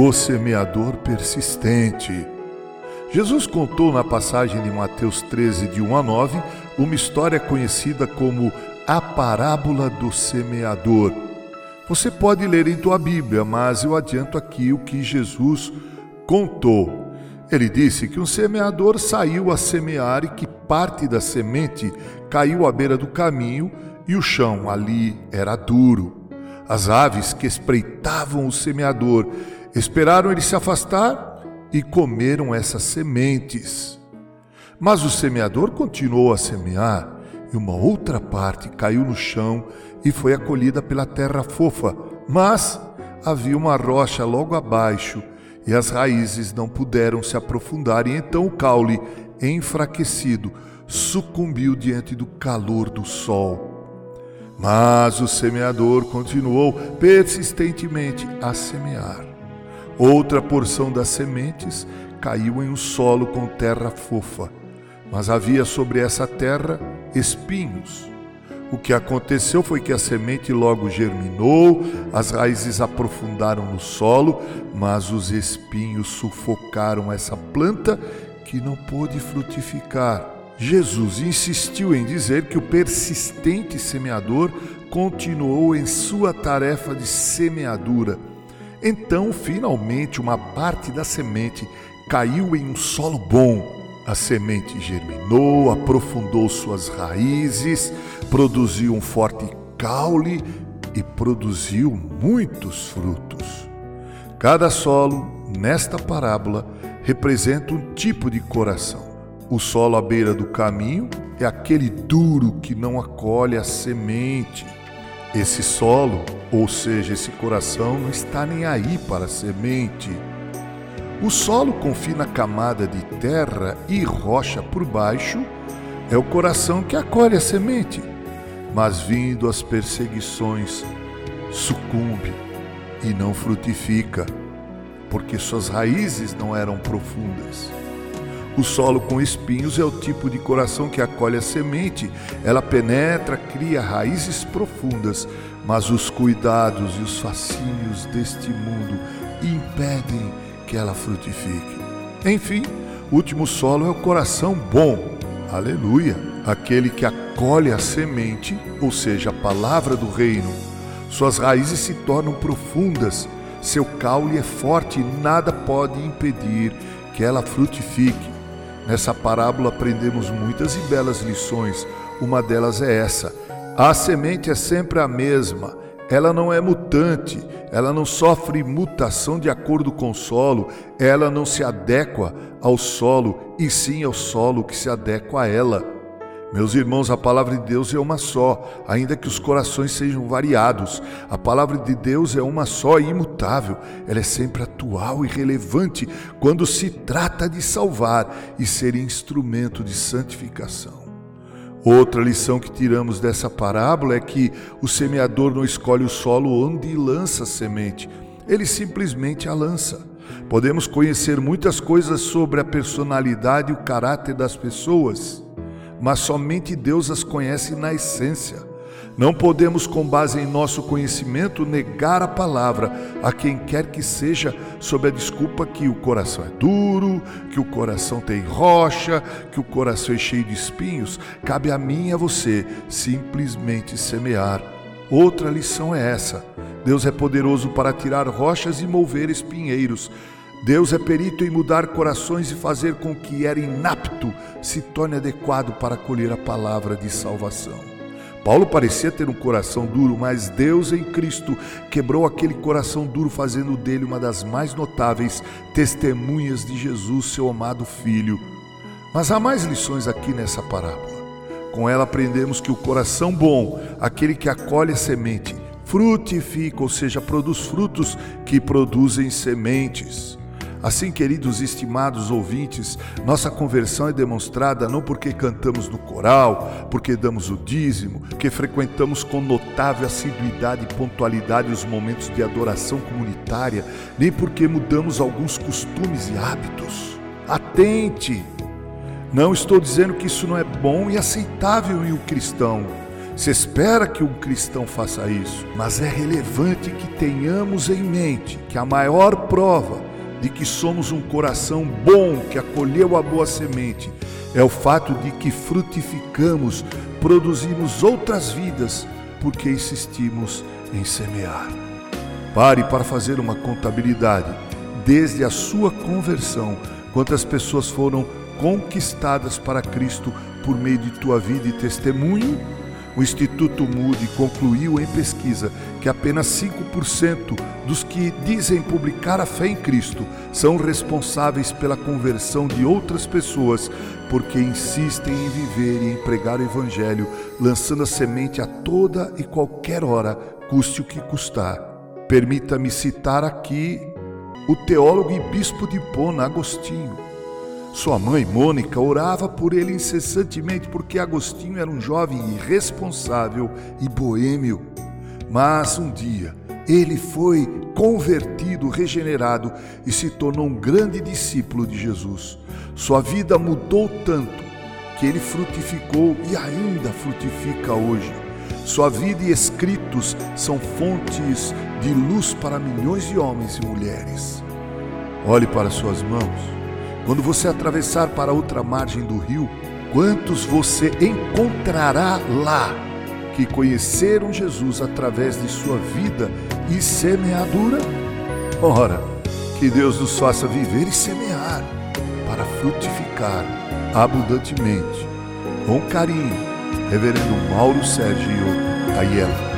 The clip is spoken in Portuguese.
O semeador persistente. Jesus contou na passagem de Mateus 13, de 1 a 9, uma história conhecida como a parábola do semeador. Você pode ler em tua Bíblia, mas eu adianto aqui o que Jesus contou. Ele disse que um semeador saiu a semear e que parte da semente caiu à beira do caminho e o chão ali era duro. As aves que espreitavam o semeador esperaram ele se afastar e comeram essas sementes. Mas o semeador continuou a semear e uma outra parte caiu no chão e foi acolhida pela terra fofa. Mas havia uma rocha logo abaixo e as raízes não puderam se aprofundar, e então o caule, enfraquecido, sucumbiu diante do calor do sol. Mas o semeador continuou persistentemente a semear. Outra porção das sementes caiu em um solo com terra fofa, mas havia sobre essa terra espinhos. O que aconteceu foi que a semente logo germinou, as raízes aprofundaram no solo, mas os espinhos sufocaram essa planta que não pôde frutificar. Jesus insistiu em dizer que o persistente semeador continuou em sua tarefa de semeadura. Então, finalmente, uma parte da semente caiu em um solo bom a semente germinou, aprofundou suas raízes, produziu um forte caule e produziu muitos frutos. Cada solo, nesta parábola, representa um tipo de coração. O solo à beira do caminho é aquele duro que não acolhe a semente. Esse solo, ou seja, esse coração, não está nem aí para a semente o solo com fina camada de terra e rocha por baixo é o coração que acolhe a semente, mas vindo as perseguições, sucumbe e não frutifica, porque suas raízes não eram profundas. O solo com espinhos é o tipo de coração que acolhe a semente. Ela penetra, cria raízes profundas, mas os cuidados e os fascínios deste mundo impedem que ela frutifique. Enfim, o último solo é o coração bom. Aleluia! Aquele que acolhe a semente, ou seja, a palavra do reino. Suas raízes se tornam profundas, seu caule é forte e nada pode impedir que ela frutifique. Nessa parábola aprendemos muitas e belas lições. Uma delas é essa: a semente é sempre a mesma ela não é mutante, ela não sofre mutação de acordo com o solo, ela não se adequa ao solo, e sim ao solo que se adequa a ela. Meus irmãos, a palavra de Deus é uma só, ainda que os corações sejam variados. A palavra de Deus é uma só e imutável. Ela é sempre atual e relevante quando se trata de salvar e ser instrumento de santificação. Outra lição que tiramos dessa parábola é que o semeador não escolhe o solo onde lança a semente, ele simplesmente a lança. Podemos conhecer muitas coisas sobre a personalidade e o caráter das pessoas, mas somente Deus as conhece na essência. Não podemos, com base em nosso conhecimento, negar a palavra a quem quer que seja, sob a desculpa que o coração é duro, que o coração tem rocha, que o coração é cheio de espinhos. Cabe a mim e a você simplesmente semear. Outra lição é essa: Deus é poderoso para tirar rochas e mover espinheiros. Deus é perito em mudar corações e fazer com que era inapto se torne adequado para acolher a palavra de salvação. Paulo parecia ter um coração duro, mas Deus em Cristo quebrou aquele coração duro, fazendo dele uma das mais notáveis testemunhas de Jesus, seu amado Filho. Mas há mais lições aqui nessa parábola. Com ela aprendemos que o coração bom, aquele que acolhe a semente, frutifica, ou seja, produz frutos que produzem sementes. Assim, queridos e estimados ouvintes, nossa conversão é demonstrada não porque cantamos no coral, porque damos o dízimo, que frequentamos com notável assiduidade e pontualidade os momentos de adoração comunitária, nem porque mudamos alguns costumes e hábitos. Atente! Não estou dizendo que isso não é bom e aceitável em um cristão. Se espera que um cristão faça isso, mas é relevante que tenhamos em mente que a maior prova de que somos um coração bom que acolheu a boa semente é o fato de que frutificamos, produzimos outras vidas porque insistimos em semear. Pare para fazer uma contabilidade desde a sua conversão, quantas pessoas foram conquistadas para Cristo por meio de tua vida e testemunho o Instituto Moody concluiu em pesquisa que apenas 5% dos que dizem publicar a fé em Cristo são responsáveis pela conversão de outras pessoas porque insistem em viver e em pregar o Evangelho, lançando a semente a toda e qualquer hora, custe o que custar. Permita-me citar aqui o teólogo e bispo de Pona, Agostinho. Sua mãe, Mônica, orava por ele incessantemente porque Agostinho era um jovem irresponsável e boêmio. Mas um dia ele foi convertido, regenerado e se tornou um grande discípulo de Jesus. Sua vida mudou tanto que ele frutificou e ainda frutifica hoje. Sua vida e escritos são fontes de luz para milhões de homens e mulheres. Olhe para suas mãos quando você atravessar para outra margem do rio, quantos você encontrará lá que conheceram Jesus através de sua vida e semeadura? Ora, que Deus nos faça viver e semear para frutificar abundantemente. Com carinho, Reverendo Mauro Sérgio Aiello.